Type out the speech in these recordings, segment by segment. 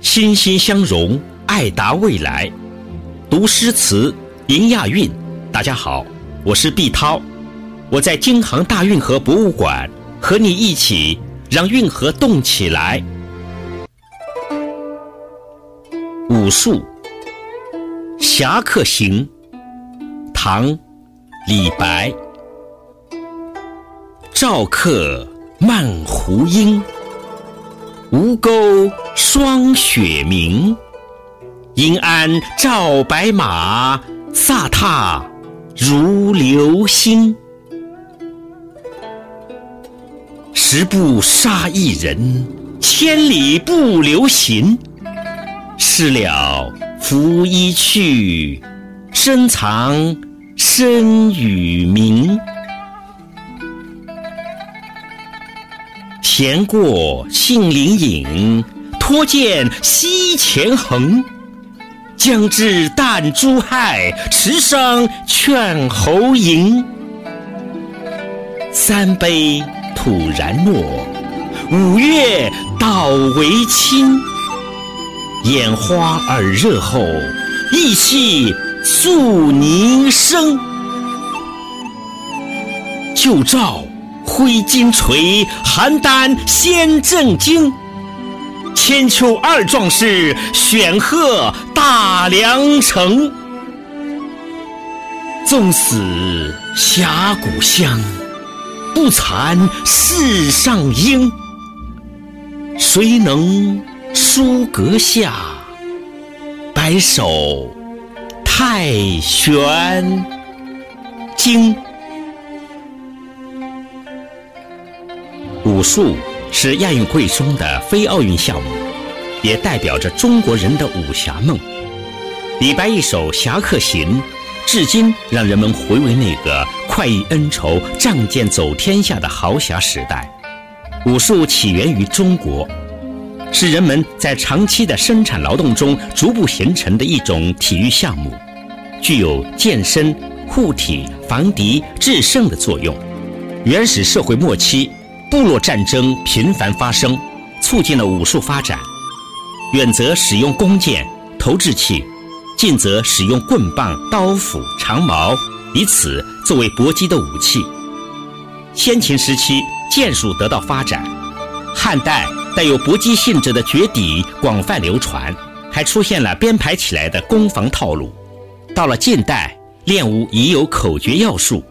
心心相融，爱达未来。读诗词，迎亚运。大家好，我是毕涛，我在京杭大运河博物馆和你一起让运河动起来。武术《侠客行》，唐·李白。赵客漫胡缨，吴钩霜雪明。银鞍照白马，飒沓如流星。十步杀一人，千里不留行。事了拂衣去，深藏身与名。闲过杏林隐，脱剑西前横。将至弹珠害，持觞劝侯嬴。三杯吐然诺，五岳倒为亲。眼花耳热后，意气肃凝声。旧照挥金锤，邯郸先震惊。千秋二壮士，选贺大梁城。纵死峡谷香，不惭世上英。谁能书阁下，白首太玄经？武术。是亚运会中的非奥运项目，也代表着中国人的武侠梦。李白一首《侠客行》，至今让人们回味那个快意恩仇、仗剑走天下的豪侠时代。武术起源于中国，是人们在长期的生产劳动中逐步形成的一种体育项目，具有健身、护体、防敌、制胜的作用。原始社会末期。部落战争频繁发生，促进了武术发展。远则使用弓箭、投掷器，近则使用棍棒、刀斧、长矛，以此作为搏击的武器。先秦时期，剑术得到发展。汉代带有搏击性质的绝底广泛流传，还出现了编排起来的攻防套路。到了近代，练武已有口诀要术，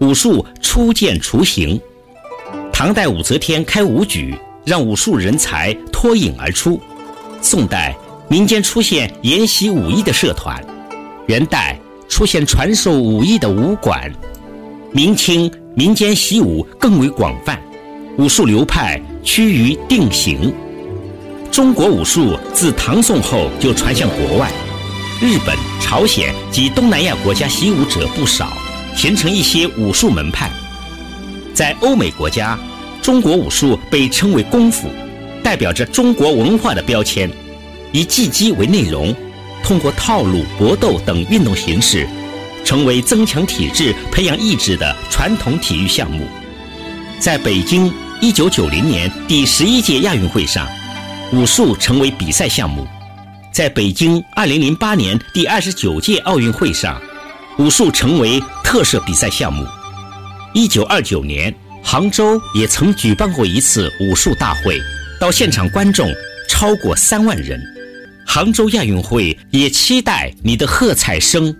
武术初见雏形。唐代武则天开武举，让武术人才脱颖而出。宋代民间出现研习武艺的社团，元代出现传授武艺的武馆，明清民间习武更为广泛，武术流派趋于定型。中国武术自唐宋后就传向国外，日本、朝鲜及东南亚国家习武者不少，形成一些武术门派。在欧美国家，中国武术被称为功夫，代表着中国文化的标签，以技击为内容，通过套路、搏斗等运动形式，成为增强体质、培养意志的传统体育项目。在北京1990年第十一届亚运会上，武术成为比赛项目；在北京2008年第二十九届奥运会上，武术成为特色比赛项目。一九二九年，杭州也曾举办过一次武术大会，到现场观众超过三万人。杭州亚运会也期待你的喝彩声。